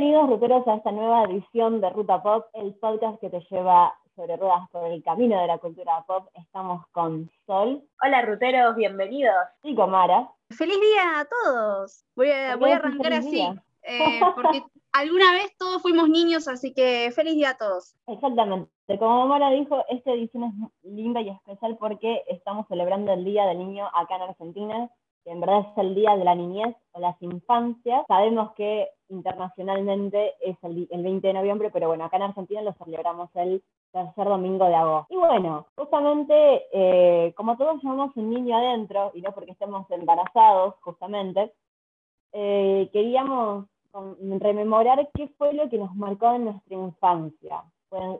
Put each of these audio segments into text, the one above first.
Bienvenidos, ruteros, a esta nueva edición de Ruta Pop, el podcast que te lleva sobre ruedas por el camino de la cultura pop. Estamos con Sol. Hola, ruteros, bienvenidos. Y con Mara. ¡Feliz día a todos! Voy a, voy a arrancar así, eh, porque alguna vez todos fuimos niños, así que feliz día a todos. Exactamente. Como Mara dijo, esta edición es linda y especial porque estamos celebrando el Día del Niño acá en Argentina que en verdad es el Día de la Niñez o las Infancias. Sabemos que internacionalmente es el, 20 de noviembre, pero bueno, acá en Argentina lo celebramos el tercer domingo de agosto. Y bueno, justamente, eh, como todos llevamos un niño adentro, y no porque estemos embarazados, justamente, eh, queríamos rememorar qué fue lo que nos marcó en nuestra infancia.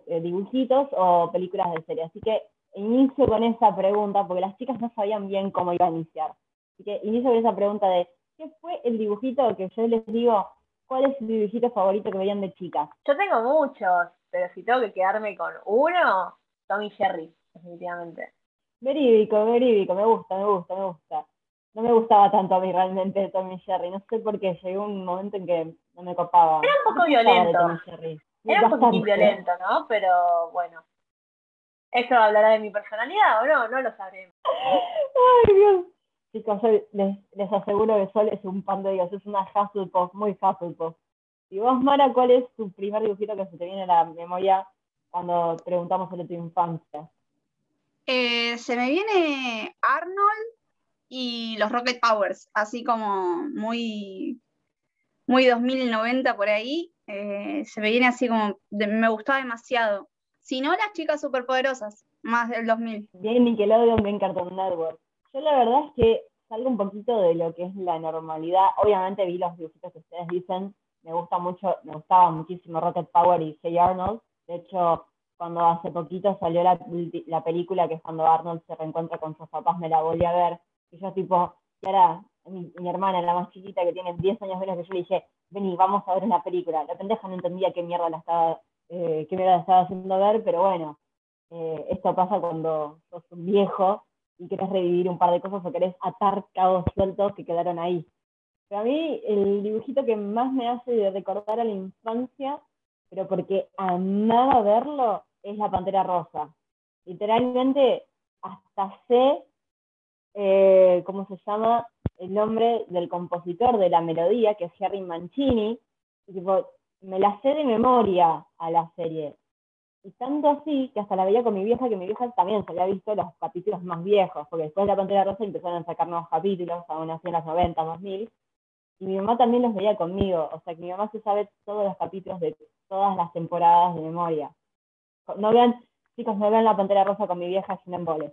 Eh, dibujitos o películas de serie. Así que inicio con esa pregunta, porque las chicas no sabían bien cómo iba a iniciar. Así que inicio con esa pregunta de, ¿qué fue el dibujito que yo les digo, cuál es su dibujito favorito que veían de chicas? Yo tengo muchos, pero si tengo que quedarme con uno, Tommy Jerry, definitivamente. Verídico, verídico, me gusta, me gusta, me gusta. No me gustaba tanto a mí realmente Tommy Jerry, no sé por qué, llegó un momento en que no me copaba. Era un poco violento. Era un poco violento, ¿no? Pero bueno. ¿Esto hablará de mi personalidad o no? No lo sabremos. Ay, Dios. Chicos, les, les, aseguro que Sol es un pan de Dios, es una Hufflepuff, muy Hufflepuff. Y vos, Mara, ¿cuál es tu primer dibujito que se te viene a la memoria cuando preguntamos sobre tu infancia? Eh, se me viene Arnold y los Rocket Powers, así como muy, muy 2090 por ahí. Eh, se me viene así como, me gustaba demasiado. Si no, las chicas superpoderosas, más del 2000. Bien Nickelodeon, bien Cartoon Network. Yo la verdad es que salgo un poquito de lo que es la normalidad. Obviamente vi los dibujitos que ustedes dicen. Me gusta mucho, me gustaba muchísimo Rocket Power y Hey Arnold. De hecho, cuando hace poquito salió la, la película que es cuando Arnold se reencuentra con sus papás, me la volví a ver. Y yo tipo, y ahora mi, hermana, la más chiquita que tiene 10 años menos que yo, le dije, vení, vamos a ver una película. La pendeja no entendía qué mierda la estaba, eh, qué mierda la estaba haciendo ver, pero bueno, eh, esto pasa cuando sos un viejo y querés revivir un par de cosas o querés atar cabos sueltos que quedaron ahí. Pero a mí el dibujito que más me hace recordar a la infancia, pero porque amaba verlo, es la Pantera Rosa. Literalmente hasta sé, eh, ¿cómo se llama? El nombre del compositor de la melodía, que es Harry Mancini. Y tipo, me la sé de memoria a la serie. Y tanto así que hasta la veía con mi vieja, que mi vieja también se había visto los capítulos más viejos, porque después de la Pantera Rosa empezaron a sacar nuevos capítulos, aún así en los 90, 2000. Y mi mamá también los veía conmigo, o sea que mi mamá se sabe todos los capítulos de todas las temporadas de memoria. No vean, chicos, no vean la Pantera Rosa con mi vieja sin embole.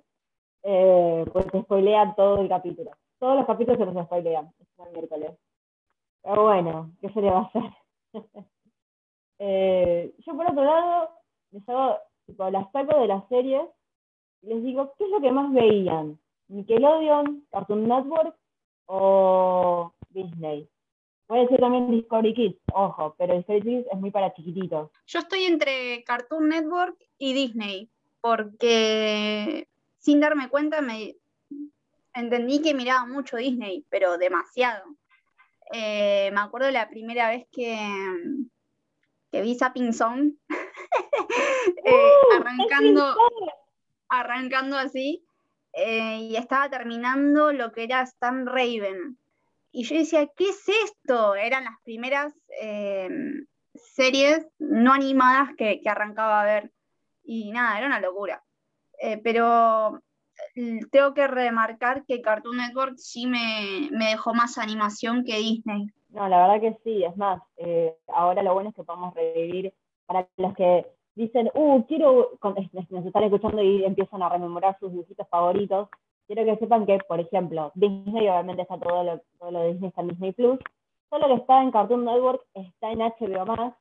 Eh, porque spoilean todo el capítulo. Todos los capítulos se los spoilean, es el miércoles. Pero bueno, ¿qué se le va a hacer? eh, yo por otro lado, les hago, tipo, las saco de las series y les digo, ¿qué es lo que más veían? ¿Nickelodeon, Cartoon Network o Disney? Puede ser también Discovery Kids, ojo, pero Discovery Kids es muy para chiquititos. Yo estoy entre Cartoon Network y Disney, porque sin darme cuenta me entendí que miraba mucho Disney, pero demasiado. Eh, me acuerdo la primera vez que, vi Sapping Song, eh, ¡Uh! arrancando, arrancando así, eh, y estaba terminando lo que era Stan Raven. Y yo decía, ¿qué es esto? Eran las primeras eh, series no animadas que, arrancaba a ver. Y nada, era una locura. pero tengo que remarcar que Cartoon Network sí me, me, dejó más animación que Disney. No, la verdad que sí, es más, ahora lo bueno es que podemos revivir para los que dicen, uh, quiero, nos están escuchando y empiezan a rememorar sus dibujitos favoritos, quiero que sepan que, por ejemplo, Disney, obviamente está todo lo, todo lo de Disney está en Disney Plus, todo lo que está en Cartoon Network está en HBO Max,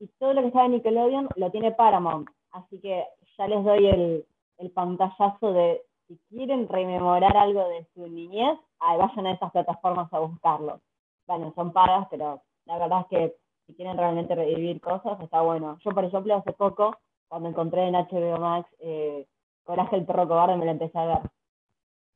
y todo lo que está en Nickelodeon lo tiene Paramount. Así que ya les doy el, el pantallazo de si quieren rememorar algo de su niñez, vayan a estas plataformas a buscarlo. Bueno, son pagas, pero la verdad es que si quieren realmente revivir cosas, está bueno. Yo, por ejemplo, hace poco, cuando encontré en HBO Max eh, Coraje el perro cobarde, me lo empecé a ver.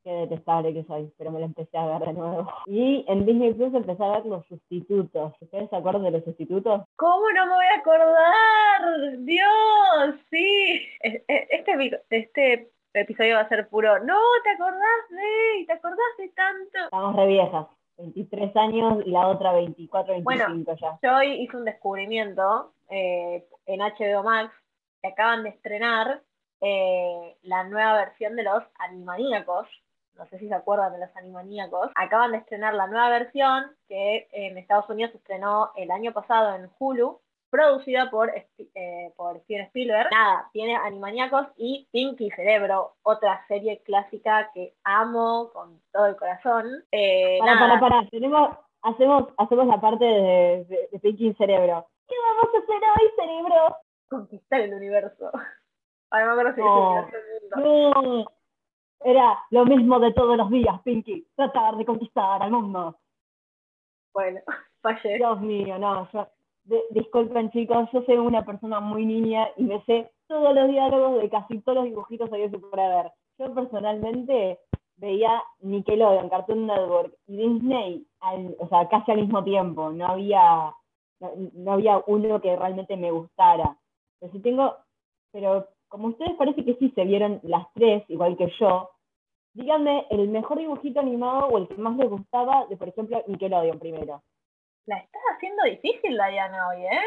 Qué detestable que soy, pero me lo empecé a ver de nuevo. Y en Disney Plus empecé a ver los sustitutos. ¿Ustedes se acuerdan de los sustitutos? ¿Cómo no me voy a acordar? Dios, sí. Este, este episodio va a ser puro, no, ¿te acordás de? ¿Te acordás de tanto? Estamos re viejas. 23 años y la otra 24, 25 bueno, ya. Yo hoy hice un descubrimiento eh, en HBO Max que acaban de estrenar eh, la nueva versión de los Animaníacos. No sé si se acuerdan de los Animaníacos. Acaban de estrenar la nueva versión que en Estados Unidos se estrenó el año pasado en Hulu producida por, eh, por Steven Spielberg. Nada, tiene Animaniacos y Pinky Cerebro, otra serie clásica que amo con todo el corazón. Eh, para, para, para, Tenemos, hacemos, hacemos la parte de, de, Pinky Cerebro. ¿Qué vamos a hacer hoy, cerebro? Conquistar el universo. Ahora me acuerdo si no, no. Era lo mismo de todos los días, Pinky. Tratar de conquistar al mundo. Bueno, fallé. Dios mío, no, yo, disculpen chicos, yo soy una persona muy niña y me sé todos los diálogos de casi todos los dibujitos que se puede ver. Yo personalmente veía Nickelodeon, Cartoon Network y Disney, o sea, casi al mismo tiempo. No había, no, había uno que realmente me gustara. Pero si tengo, pero como ustedes parece que sí se vieron las tres, igual que yo, díganme el mejor dibujito animado o el que más les gustaba de, por ejemplo, Nickelodeon primero. La estás haciendo difícil, Diana, hoy, ¿eh?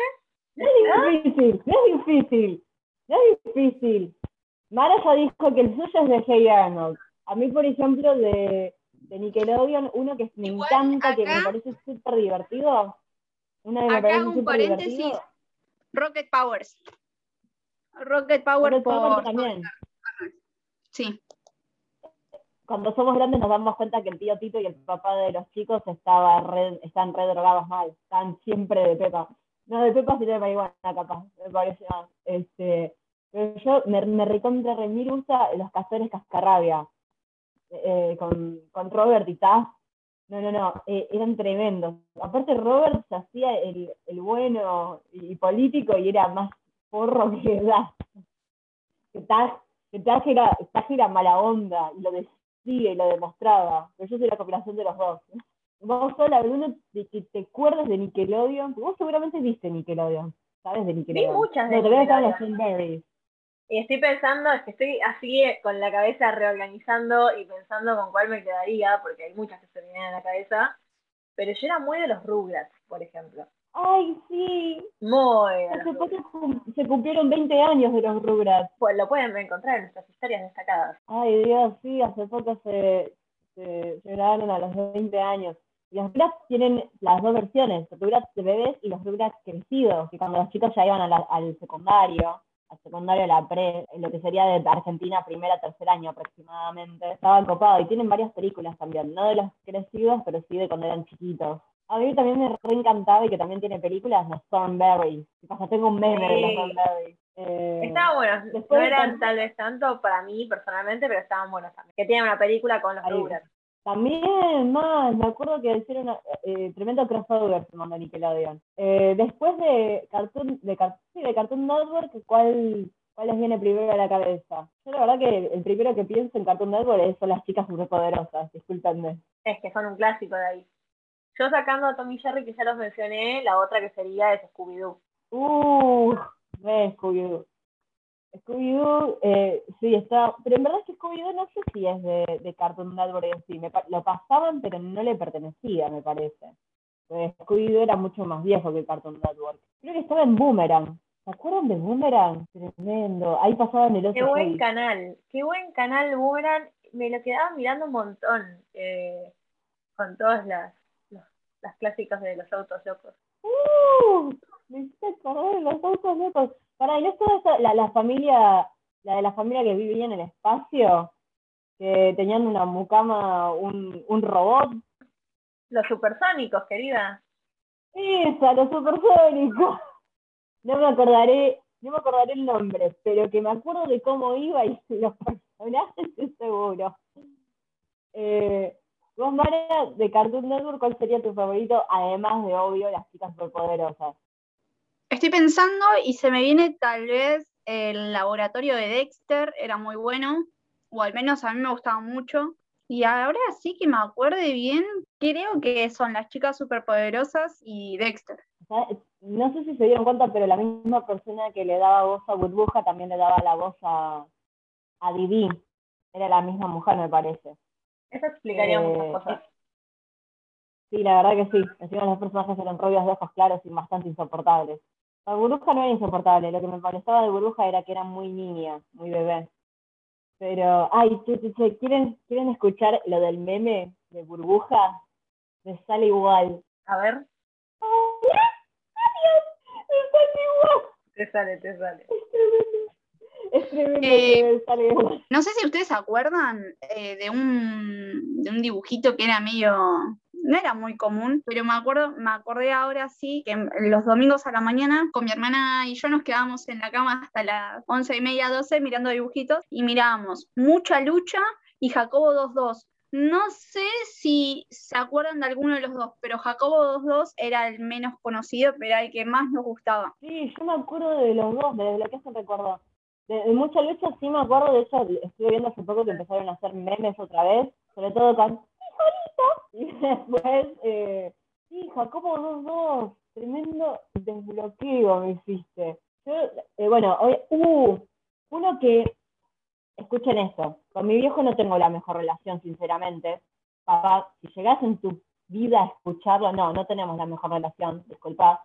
No es difícil, no es difícil, no es difícil. Mara ya dijo que el suyo es de Hey Arnold. A mí, por ejemplo, de, de Nickelodeon, uno que me encanta, que me parece súper divertido. Una de acá un paréntesis, Rocket Powers. Rocket Powers por... también. Sí cuando somos grandes nos damos cuenta que el tío Tito y el papá de los chicos estaba están re drogados mal, están siempre de pepa. No de pepa, sino de marihuana, capaz, me parece Este, pero yo me, recontra remir usa los castores cascarrabia, eh, con, con Robert y Taz. No, no, no, eh, eran tremendos. Aparte Robert se hacía el, el bueno y, político y era más porro que. Que Taz, Taz era, Taz era mala onda y lo decía y lo demostraba. Pero yo soy la cooperación de los dos. Vamos a hablar de de que te acuerdas de Nickelodeon. Vos seguramente viste Nickelodeon. ¿Sabes de Nickelodeon? Vi muchas de no, te voy a los Y estoy pensando, es que estoy así con la cabeza reorganizando y pensando con cuál me quedaría, porque hay muchas que se me vienen en la cabeza. Pero yo era muy de los Rugrats, por ejemplo. Ay, sí. Muy. Hace poco se cumplieron 20 años de los Rugrats. Pues lo pueden encontrar en nuestras historias destacadas. Ay, Dios, sí, hace poco se, se, llegaron a los 20 años. Y los Rugrats tienen las dos versiones, los Rugrats de bebés y los Rugrats crecidos, que cuando los chicos ya iban al secundario, al secundario, la pre, lo que sería de Argentina, primera, tercer año aproximadamente, estaban copados y tienen varias películas también, no de los crecidos, pero sí de cuando eran chiquitos. A mí también me re encantaba y que también tiene películas, los Thornberry. O tengo un meme de los Thornberry. Eh, estaban buenos. no eran tal vez tanto para mí personalmente, pero estaban buenos también. Que tiene una película con los Rugrats. También, más, me acuerdo que hicieron eh, tremendo crossover se mandó Nickelodeon. Eh, después de Cartoon, de, sí, de Cartoon Network, ¿cuál, ¿cuál les viene primero a la cabeza? Yo la verdad que el primero que pienso en Cartoon Network son las chicas superpoderosas, discúlpenme. Es que son un clásico de ahí. Yo sacando a Tommy Jerry, que ya los mencioné, la otra que sería es Scooby-Doo. Uh, Scooby-Doo. Scooby-Doo, eh, sí, está, pero en verdad es que Scooby-Doo no sé si es de, de Cartoon Network en sí, me, lo pasaban pero no le pertenecía, me parece. Pues Scooby-Doo era mucho más viejo que Cartoon Network. Creo que estaba en Boomerang. ¿Se acuerdan de Boomerang? Tremendo. Ahí pasaban el otro. Qué buen canal, qué buen canal Boomerang. Me lo quedaba mirando un montón eh, con todas las las clásicas de los autos locos. ¡Uh! Me hiciste acordar de los autos locos. Para, ¿y no es la, la familia, la de la familia que vivía en el espacio? Que tenían una mucama, un, un robot. Los supersónicos, querida. Esa, los supersónicos. No me acordaré, no me acordaré el nombre, pero que me acuerdo de cómo iba y los personajes, estoy seguro. Eh, Vos, Mara, de Cartoon Network, ¿cuál sería tu favorito? Además de, obvio, las chicas superpoderosas. Estoy pensando y se me viene tal vez el laboratorio de Dexter, era muy bueno, o al menos a mí me gustaba mucho. Y ahora sí que me acuerde bien, creo que son las chicas superpoderosas y Dexter. no sé si se dieron cuenta, pero la misma persona que le daba voz a Burbuja también le daba la voz a, a Didi. Era la misma mujer, me parece. Eso explicaría muchas eh, cosas. Sí, la verdad que sí. Encima los personajes eran rubios de ojos claros y bastante insoportables. La burbuja no era insoportable, lo que me parecía de burbuja era que era muy niña, muy bebé. Pero, ay, ¿quieren, ¿quieren escuchar lo del meme de burbuja? Me sale igual. A ver. ¡Adiós! Me sale igual. Te sale, te sale. Es tremendo. Eh. No sé si ustedes se acuerdan eh, de, un, de un dibujito que era medio no era muy común, pero me acuerdo, me acordé ahora sí que los domingos a la mañana con mi hermana y yo nos quedábamos en la cama hasta las once y media, doce mirando dibujitos y mirábamos mucha lucha y Jacobo 2-2. No sé si se acuerdan de alguno de los dos, pero Jacobo 2-2 era el menos conocido, pero el que más nos gustaba. Sí, yo me acuerdo de los dos, lo que se recordó. De, mucha lucha sí me acuerdo, de hecho estuve viendo hace poco que empezaron a hacer memes otra vez, sobre todo con y después, eh, sí, Jacobo 2-2, tremendo desbloqueo me hiciste. Yo, eh, bueno, hoy, uh, uno que, escuchen esto, con mi viejo no tengo la mejor relación, sinceramente. Papá, si llegas en tu vida a escucharlo, no, no tenemos la mejor relación, disculpa,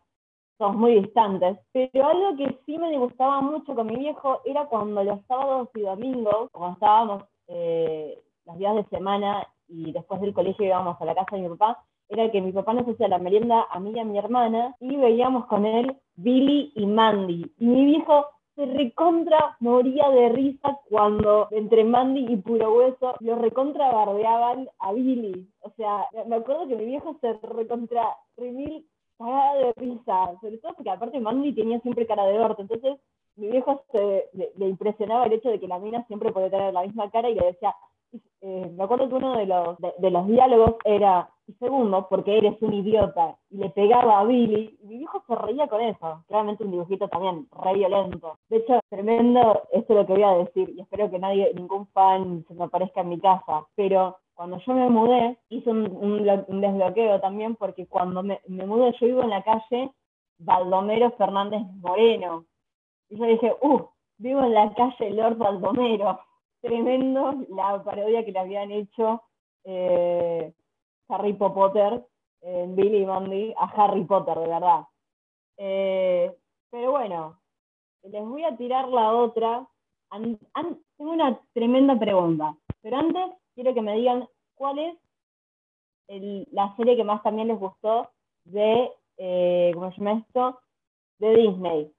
somos muy distantes, pero algo que sí me gustaba mucho con mi viejo era cuando los sábados y domingos, cuando estábamos eh, los días de semana y después del colegio íbamos a la casa de mi papá, era que mi papá nos hacía la merienda a mí y a mi hermana y veíamos con él Billy y Mandy. Y mi viejo se recontra moría de risa cuando entre Mandy y Puro Hueso lo recontra bardeaban a Billy. O sea, me acuerdo que mi viejo se recontra remil cagada de risa, sobre todo porque aparte Mandy tenía siempre cara de orto, entonces mi viejo se, le, impresionaba el hecho de que la mina siempre podía tener la misma cara y le decía, eh, me acuerdo que uno de los, de, los diálogos era, y segundo, porque eres un idiota, y le pegaba a Billy, y mi hijo se reía con eso, claramente un dibujito también, re violento. De hecho, tremendo, esto es lo que voy a decir, y espero que nadie, ningún fan se me aparezca en mi casa, pero cuando yo me mudé, hice un, desbloqueo también, porque cuando me, mudé, yo vivo en la calle Baldomero Fernández Moreno, y yo dije, uh, vivo en la calle Lord Baldomero tremendo la parodia que le habían hecho eh, Harry Potter, en Billy Mandy, a Harry Potter, de verdad. Eh, pero bueno, les voy a tirar la otra. tengo una tremenda pregunta, pero antes quiero que me digan cuál es la serie que más también les gustó de, eh, ¿cómo se llama esto? De Disney.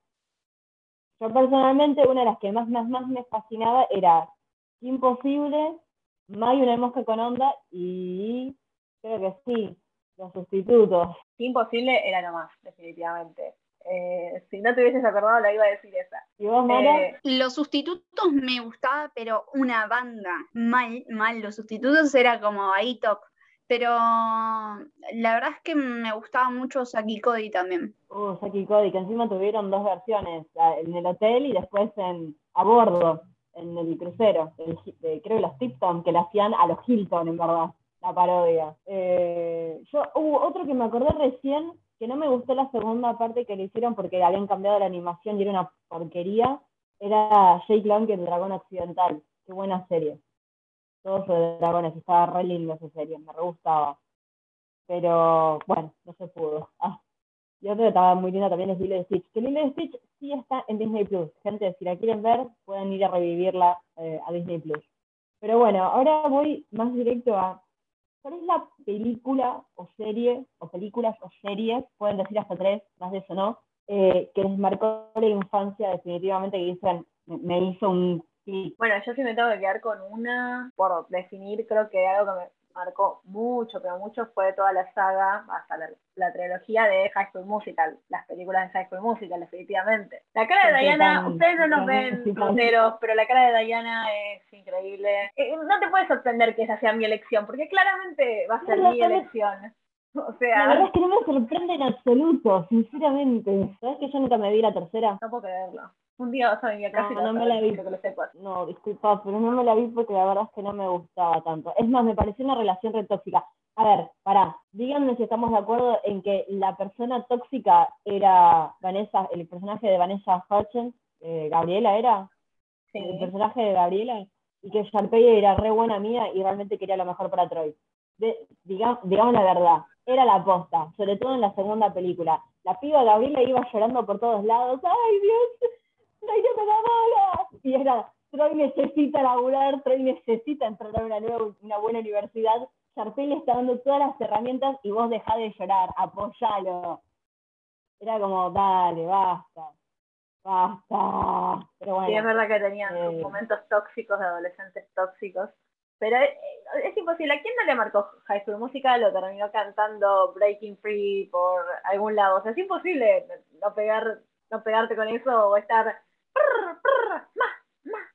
Yo personalmente, una de las que más, más, más me fascinaba era Imposible, hay una mosca con onda y creo que sí, los sustitutos. Imposible era nomás, definitivamente. Eh, si no te hubieses acordado, la iba a decir esa. ¿Y vos, eh, los sustitutos me gustaba, pero una banda. Mal, mal. Los sustitutos era como ahí top. Pero la verdad es que me gustaba mucho Saki Cody también. Oh, Saki Cody, que encima tuvieron dos versiones, en el hotel y después en a bordo en el crucero, creo que los Tipton, que le hacían a los Hilton, en verdad, la parodia. Eh, yo, hubo otro que me acordé recién, que no me gustó la segunda parte que le hicieron porque habían cambiado la animación y era una porquería, era Jake Long, el dragón occidental. Qué buena serie. Todo sobre dragones, estaba re lindo esa serie, me re gustaba. Pero bueno, no se pudo. Ah. Y otro que estaba muy linda también es Lilo de Stitch. Que Lilo de Stitch sí está en Disney Plus. Gente, si la quieren ver, pueden ir a revivirla eh, a Disney Plus. Pero bueno, ahora voy más directo a. ¿Cuál es la película o serie, o películas o series, pueden decir hasta tres, más de eso no, eh, que les marcó la infancia definitivamente, que dicen, me hizo un Bueno, yo sí me tengo que quedar con una, por definir, creo que algo que me, marcó mucho, pero mucho fue toda la saga, hasta la, trilogía de High School Musical, las películas de High School Musical, definitivamente. La cara de Diana, ustedes no nos ven pero la cara de Diana es increíble. Eh, no te puede sorprender que esa sea mi elección, porque claramente va a ser mi elección. O sea, la verdad es que no me sorprende en absoluto, sinceramente. ¿Sabes que yo nunca me vi la tercera? No puedo creerlo. Un día vas a venir a casa y No, no me la vi. que lo sepas. No, disculpa, pero no me la vi porque la verdad es que no me gustaba tanto. Es más, me pareció una relación re tóxica. A ver, pará, díganme si estamos de acuerdo en que la persona tóxica era Vanessa, el personaje de Vanessa Hudgens, eh, Gabriela era, el Sí. personaje de Gabriela, y que Sharpay era re buena mía y realmente quería lo mejor para Troy. De- diga- digamos la verdad, era la aposta, sobre todo en la segunda película. La piba Gabriela iba llorando por todos lados, ¡ay Dios! ¡Troy no me bola! Y era, Troy necesita laburar, Troy necesita entrar a una, nueva, una buena universidad. Sharpay le está dando todas las herramientas y vos dejá de llorar, apoyalo. Era como, dale, basta, basta. Pero bueno. Sí, es verdad que tenían Eh. momentos tóxicos de adolescentes tóxicos. Pero es, es imposible. ¿A quién no le marcó High School Musical? Lo terminó cantando Breaking Free por algún lado. O sea, es imposible no pegar, no pegarte con eso o estar prr, prr, más, más.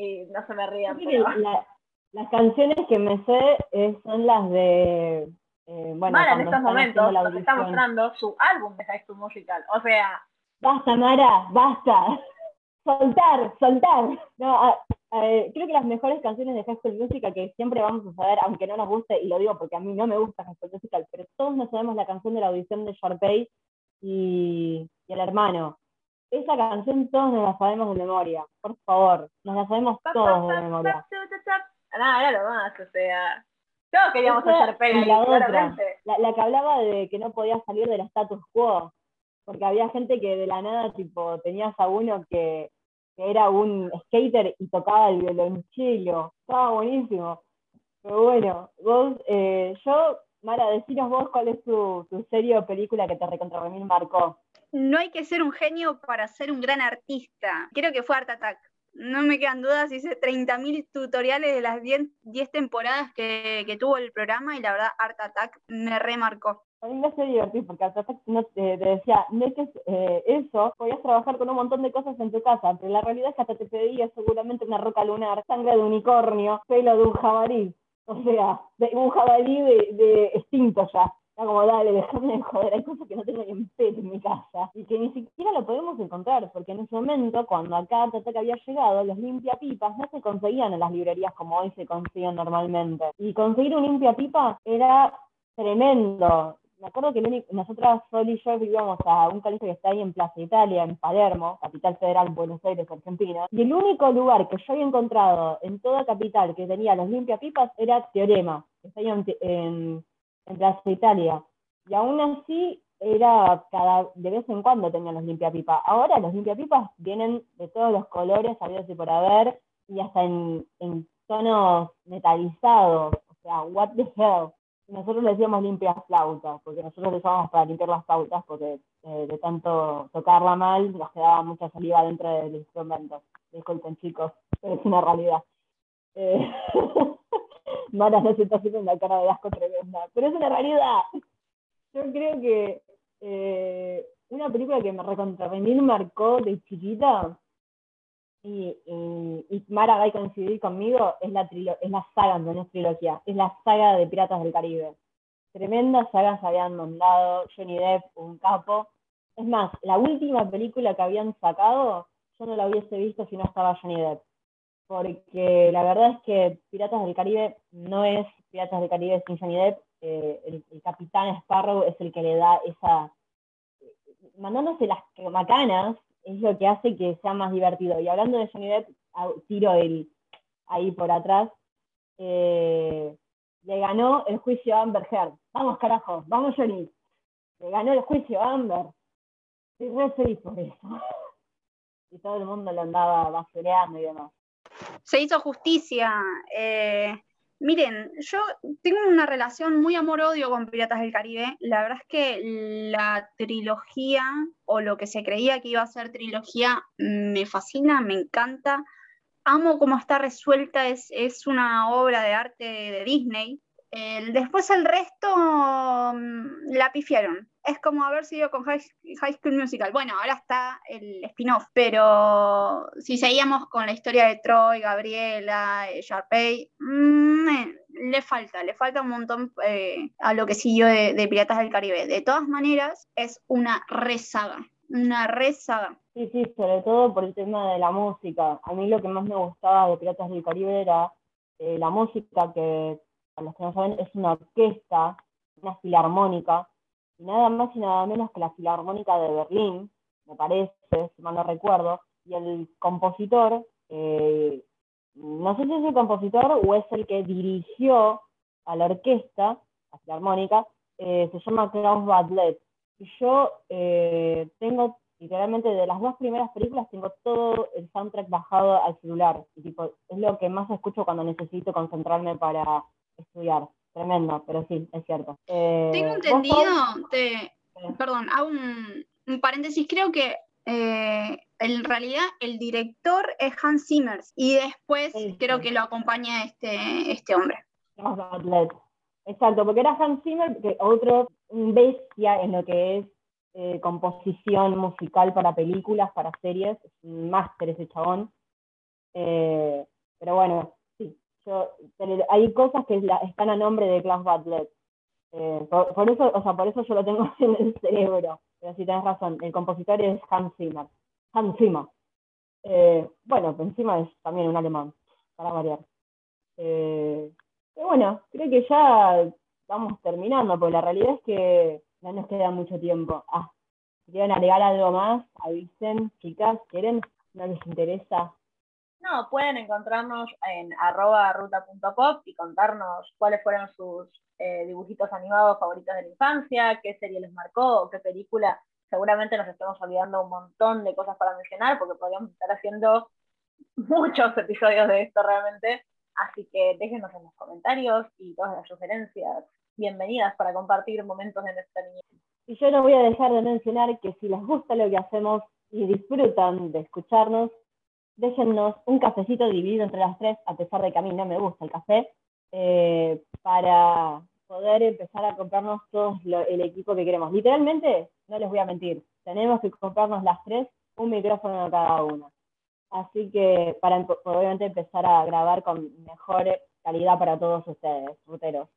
Y no se me rían. Pero... la- las canciones que me sé eh, son las de. eh, bueno, Mara en estos momentos nos está mostrando su álbum de High School Musical. O sea, Basta, Mara, basta. Soltar, soltar. No, a- a- creo que las mejores canciones de High School Musical que siempre vamos a saber, aunque no nos guste, y lo digo porque a mí no me gusta High School Musical, pero todos nos sabemos la canción de la audición de Sharpay y, y el hermano. Esa canción todos nos la sabemos de memoria, por favor, nos la sabemos todos de memoria. Nada, era lo más, o sea. Todos queríamos Esa hacer la otra. claramente. La, la que hablaba de que no podía salir del status quo, porque había gente que de la nada, tipo, tenías a uno que, que era un skater y tocaba el violonchelo, estaba buenísimo. Pero bueno, vos, eh, yo, Mara, decinos vos cuál es tu, tu serie o película que te recontra marcó. No hay que ser un genio para ser un gran artista. Creo que fue Art Attack. No me quedan dudas, hice 30.000 tutoriales de las 10, 10 temporadas que, que tuvo el programa y la verdad Art Attack me remarcó. A mí me hace divertir porque hasta no te, te decía, no es que eh, eso, podías trabajar con un montón de cosas en tu casa, pero la realidad es que hasta te pedía seguramente una roca lunar, sangre de unicornio, pelo de un jabalí, o sea, de un jabalí de, extinto ya. Era como, dale, déjame de joder, hay cosas que no tengo ni en pedo en mi casa. Y que ni siquiera lo podemos encontrar, porque en ese momento, cuando acá Tata había llegado, los limpiapipas no se conseguían en las librerías como hoy se consiguen normalmente. Y conseguir un limpiapipa era tremendo. Me acuerdo que el único- nosotras, Sol y yo, vivíamos a un colegio que está ahí en Plaza Italia, en Palermo, capital federal, Buenos Aires, Argentina. Y el único lugar que yo había encontrado en toda capital que tenía los limpiapipas era Teorema, que está ahí en, en, Plaza Italia. Y aún así, era cada de vez en cuando tenían los limpiapipas. Ahora los limpiapipas vienen de todos los colores, sabidos y por haber, y hasta en, en tonos metalizados. O sea, what the hell. Nosotros le decíamos limpias flautas, porque nosotros le usábamos para limpiar las flautas, porque eh, de tanto tocarla mal nos quedaba mucha saliva dentro del instrumento. Disculpen chicos, pero es una realidad. Eh, Mara no se está haciendo una cara de asco tremenda, pero es una realidad. Yo creo que eh, una película que me recontra remil marcó de chiquita, y, y, Mara va a coincidir conmigo, es la, trilo- es la saga, no es trilogía, es la saga de Piratas del Caribe. Tremendas sagas habían mandado, Johnny Depp, un capo. Es más, la última película que habían sacado, yo no la hubiese visto si no estaba Johnny Depp. Porque la verdad es que Piratas del Caribe no es Piratas del Caribe sin Johnny Depp. eh, el, el capitán Sparrow es el que le da esa. Mandándose las macanas es lo que hace que sea más divertido. Y hablando de Johnny Depp, tiro el ahí por atrás. eh, le ganó el juicio a Amber Heard. Vamos, carajo, vamos, Johnny. Le ganó el juicio a Amber. Estoy re feliz por eso. Y todo el mundo lo andaba basureando y demás. Se hizo justicia. eh, miren, yo tengo una relación muy amor-odio con Piratas del Caribe. La verdad es que la trilogía, o lo que se creía que iba a ser trilogía, me fascina, me encanta. Amo cómo está resuelta, es, es una obra de arte de Disney. Después el resto mm, la pifiaron. Es como haber sido con High, School Musical. Bueno, ahora está el spin-off, pero si seguíamos con la historia de Troy, Gabriela, eh, Sharpay, mm, eh, le falta, le falta un montón eh, a lo que siguió de, Piratas del Caribe. De todas maneras, es una resaga. una reza. Sí, sí, sobre todo por el tema de la música. A mí lo que más me gustaba de Piratas del Caribe era la música, que a los que no saben es una orquesta, una filarmónica, nada más y nada menos que la Filarmónica de Berlín, me parece, si mal no recuerdo, y el compositor, eh, no sé si es el compositor o es el que dirigió a la orquesta, la Filarmónica, eh, se llama Klaus Badlet. Y yo eh, tengo, literalmente, de las dos primeras películas, tengo todo el soundtrack bajado al celular. Y tipo, es lo que más escucho cuando necesito concentrarme para estudiar. Tremendo, pero sí, es cierto. Eh, tengo entendido, te, perdón, hago un, paréntesis, creo que en realidad el director es Hans Zimmer y después creo que lo acompaña este, este hombre. Exacto, porque era Hans Zimmer, que otro bestia en lo que es eh, composición musical para películas, para series, es un máster ese chabón. Eh, pero bueno, yo, hay cosas que están a nombre de Klaus Badlet. Eh, por, eso, o sea, por eso yo lo tengo en el cerebro. Pero sí tenés razón, el compositor es Hans Zimmer. Hans Zimmer. bueno, pues encima es también un alemán, para variar. Pero bueno, creo que ya vamos terminando, porque la realidad es que no nos queda mucho tiempo. Ah, si quieren agregar algo más, avisen, chicas, ¿quieren? ¿No les interesa? No, pueden encontrarnos en arroba ruta.pop y contarnos cuáles fueron sus eh, dibujitos animados favoritos de la infancia, qué serie les marcó qué película. Seguramente nos estamos olvidando un montón de cosas para mencionar porque podríamos estar haciendo muchos episodios de esto realmente. Así que déjenos en los comentarios y todas las sugerencias bienvenidas para compartir momentos de nuestra niñez. Y yo no voy a dejar de mencionar que si les gusta lo que hacemos y disfrutan de escucharnos, déjennos un cafecito dividido entre las tres, a pesar de que a mí no me gusta el café, eh, para poder empezar a comprarnos todo el equipo que queremos. Literalmente, no les voy a mentir, tenemos que comprarnos las tres un micrófono cada una. Así que para obviamente empezar a grabar con mejor calidad para todos ustedes, ruteros.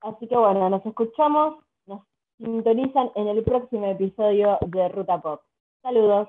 Así que bueno, nos escuchamos, nos sintonizan en el próximo episodio de Ruta Pop. Saludos.